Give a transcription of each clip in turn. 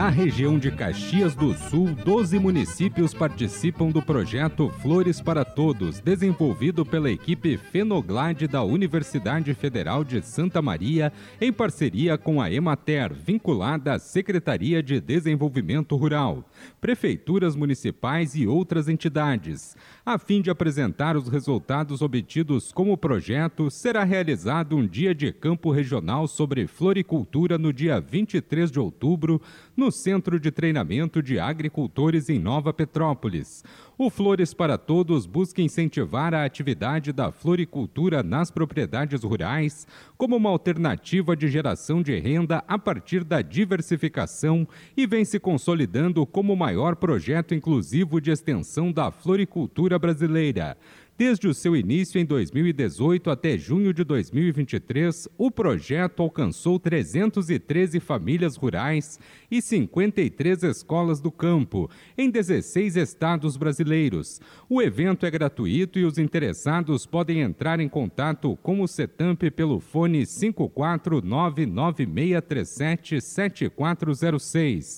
Na região de Caxias do Sul, 12 municípios participam do projeto Flores para Todos, desenvolvido pela equipe Fenoglade da Universidade Federal de Santa Maria, em parceria com a Emater, vinculada à Secretaria de Desenvolvimento Rural, prefeituras municipais e outras entidades. A fim de apresentar os resultados obtidos com o projeto, será realizado um dia de campo regional sobre floricultura no dia 23 de outubro, no Centro de Treinamento de Agricultores em Nova Petrópolis. O Flores para Todos busca incentivar a atividade da floricultura nas propriedades rurais como uma alternativa de geração de renda a partir da diversificação e vem se consolidando como o maior projeto inclusivo de extensão da floricultura brasileira. Desde o seu início em 2018 até junho de 2023, o projeto alcançou 313 famílias rurais e 53 escolas do campo, em 16 estados brasileiros. O evento é gratuito e os interessados podem entrar em contato com o CETAMP pelo fone 54996377406.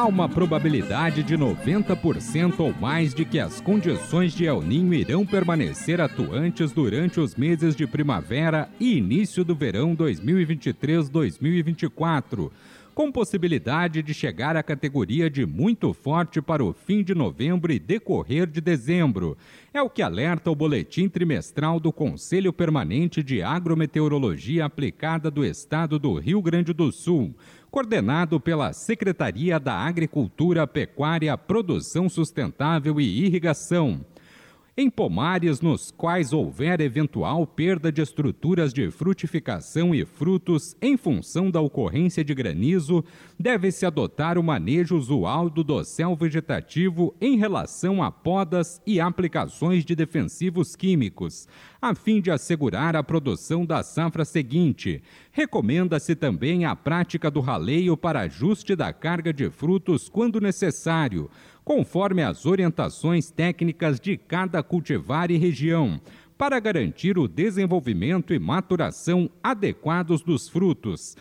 Há uma probabilidade de 90% ou mais de que as condições de El Ninho irão permanecer atuantes durante os meses de primavera e início do verão 2023-2024 com possibilidade de chegar à categoria de muito forte para o fim de novembro e decorrer de dezembro. É o que alerta o boletim trimestral do Conselho Permanente de Agrometeorologia Aplicada do Estado do Rio Grande do Sul, coordenado pela Secretaria da Agricultura, Pecuária, Produção Sustentável e Irrigação. Em pomares nos quais houver eventual perda de estruturas de frutificação e frutos em função da ocorrência de granizo, deve-se adotar o manejo usual do dossel vegetativo em relação a podas e aplicações de defensivos químicos, a fim de assegurar a produção da safra seguinte. Recomenda-se também a prática do raleio para ajuste da carga de frutos quando necessário conforme as orientações técnicas de cada cultivar e região, para garantir o desenvolvimento e maturação adequados dos frutos.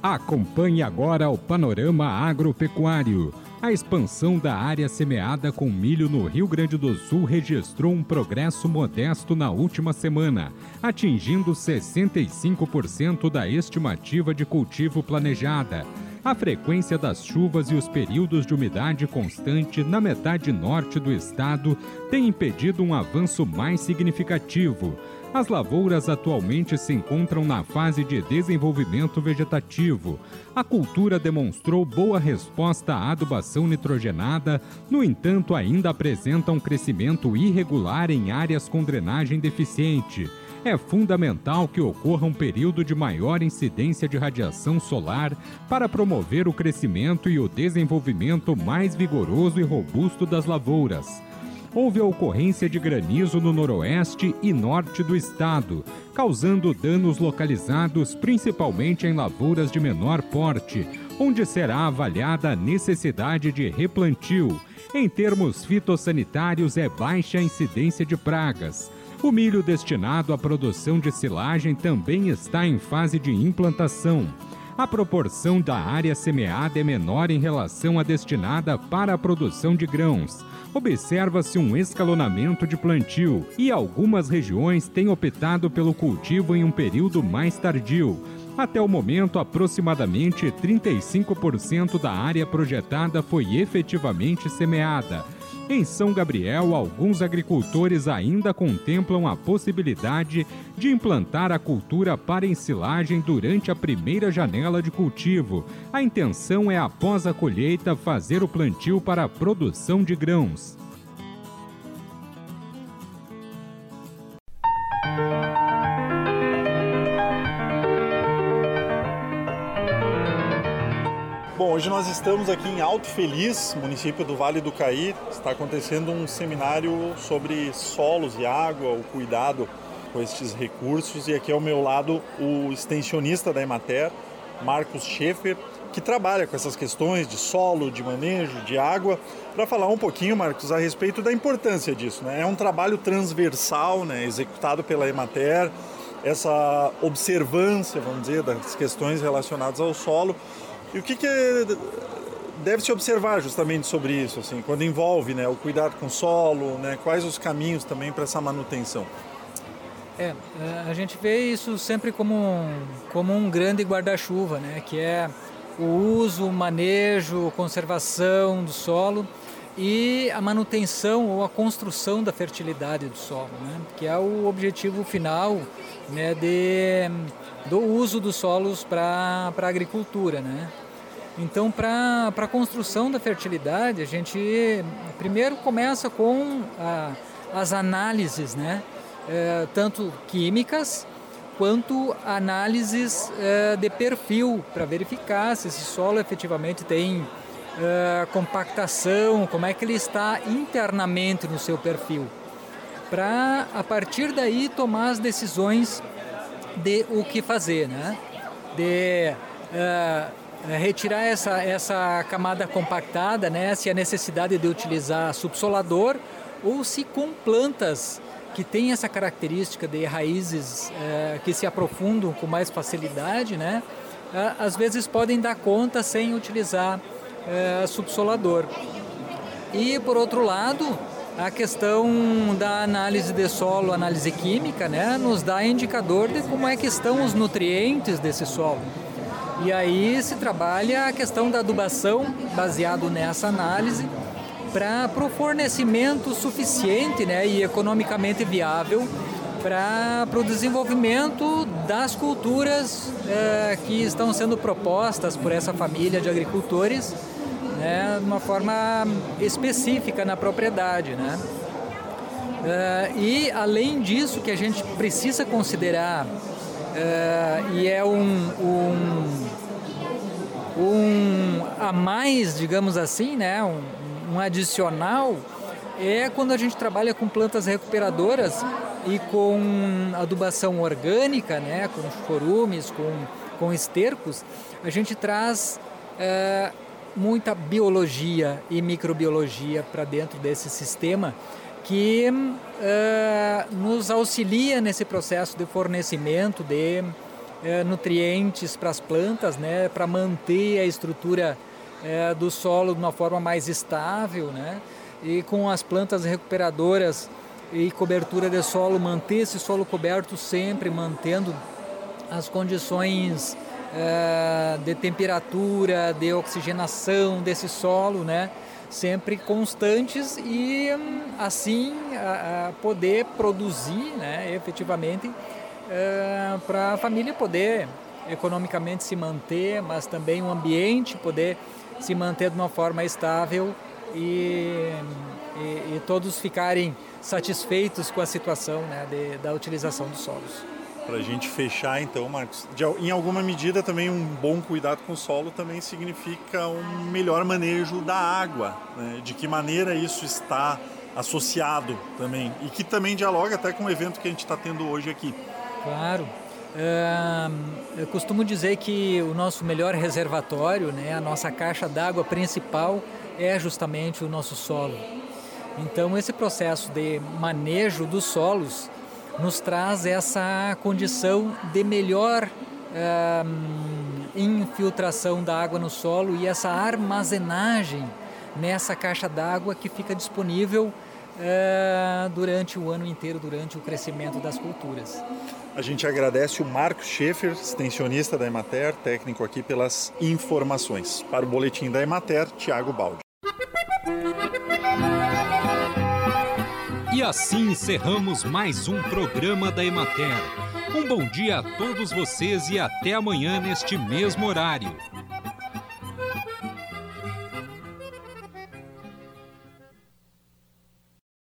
Acompanhe agora o panorama agropecuário. A expansão da área semeada com milho no Rio Grande do Sul registrou um progresso modesto na última semana, atingindo 65% da estimativa de cultivo planejada. A frequência das chuvas e os períodos de umidade constante na metade norte do estado têm impedido um avanço mais significativo. As lavouras atualmente se encontram na fase de desenvolvimento vegetativo. A cultura demonstrou boa resposta à adubação nitrogenada, no entanto, ainda apresenta um crescimento irregular em áreas com drenagem deficiente é fundamental que ocorra um período de maior incidência de radiação solar para promover o crescimento e o desenvolvimento mais vigoroso e robusto das lavouras houve a ocorrência de granizo no noroeste e norte do estado, causando danos localizados principalmente em lavouras de menor porte, onde será avaliada a necessidade de replantio. Em termos fitossanitários, é baixa a incidência de pragas. O milho destinado à produção de silagem também está em fase de implantação a proporção da área semeada é menor em relação à destinada para a produção de grãos. Observa-se um escalonamento de plantio e algumas regiões têm optado pelo cultivo em um período mais tardio. Até o momento, aproximadamente 35% da área projetada foi efetivamente semeada. Em São Gabriel, alguns agricultores ainda contemplam a possibilidade de implantar a cultura para ensilagem durante a primeira janela de cultivo. A intenção é, após a colheita, fazer o plantio para a produção de grãos. Bom, hoje nós estamos aqui em Alto Feliz, município do Vale do Caí. Está acontecendo um seminário sobre solos e água, o cuidado com estes recursos. E aqui ao meu lado o extensionista da Emater, Marcos Schaefer, que trabalha com essas questões de solo, de manejo, de água, para falar um pouquinho, Marcos, a respeito da importância disso. Né? É um trabalho transversal, né, executado pela Emater, essa observância, vamos dizer, das questões relacionadas ao solo. E o que, que deve se observar justamente sobre isso, assim, quando envolve né, o cuidado com o solo, né, quais os caminhos também para essa manutenção? É, é, a gente vê isso sempre como um, como um grande guarda-chuva, né, que é o uso, o manejo, conservação do solo e a manutenção ou a construção da fertilidade do solo, né? que é o objetivo final né, de, do uso dos solos para a agricultura. Né? Então, para a construção da fertilidade, a gente primeiro começa com a, as análises, né? É, tanto químicas quanto análises é, de perfil para verificar se esse solo efetivamente tem uh, compactação, como é que ele está internamente no seu perfil, para a partir daí tomar as decisões de o que fazer, né? De uh, retirar essa, essa camada compactada, né? Se a necessidade de utilizar subsolador ou se com plantas que têm essa característica de raízes uh, que se aprofundam com mais facilidade, né? às vezes podem dar conta sem utilizar é, subsolador. E por outro lado, a questão da análise de solo, análise química, né, nos dá indicador de como é que estão os nutrientes desse solo. E aí se trabalha a questão da adubação, baseado nessa análise, para o fornecimento suficiente né, e economicamente viável para o desenvolvimento das culturas é, que estão sendo propostas por essa família de agricultores né, de uma forma específica na propriedade. Né? Uh, e além disso que a gente precisa considerar uh, e é um, um, um, a mais, digamos assim, né, um, um adicional, é quando a gente trabalha com plantas recuperadoras e com adubação orgânica, né, com chorumes, com, com estercos, a gente traz uh, muita biologia e microbiologia para dentro desse sistema que uh, nos auxilia nesse processo de fornecimento de uh, nutrientes para as plantas, né, para manter a estrutura uh, do solo de uma forma mais estável, né, e com as plantas recuperadoras e cobertura de solo, manter esse solo coberto sempre, mantendo as condições é, de temperatura, de oxigenação desse solo, né? sempre constantes e assim a, a poder produzir né, efetivamente é, para a família poder economicamente se manter, mas também o ambiente poder se manter de uma forma estável e, e, e todos ficarem satisfeitos com a situação né, de, da utilização dos solos. Para a gente fechar, então, Marcos, de, em alguma medida também um bom cuidado com o solo também significa um melhor manejo da água. Né? De que maneira isso está associado também e que também dialoga até com o evento que a gente está tendo hoje aqui. Claro. eu costumo dizer que o nosso melhor reservatório, né, a nossa caixa d'água principal é justamente o nosso solo. Então, esse processo de manejo dos solos nos traz essa condição de melhor infiltração da água no solo e essa armazenagem nessa caixa d'água que fica disponível uh, durante o ano inteiro, durante o crescimento das culturas. A gente agradece o Marcos Schaefer, extensionista da Emater, técnico aqui, pelas informações. Para o boletim da Emater, Tiago Baldi. E assim encerramos mais um programa da Emater. Um bom dia a todos vocês e até amanhã neste mesmo horário.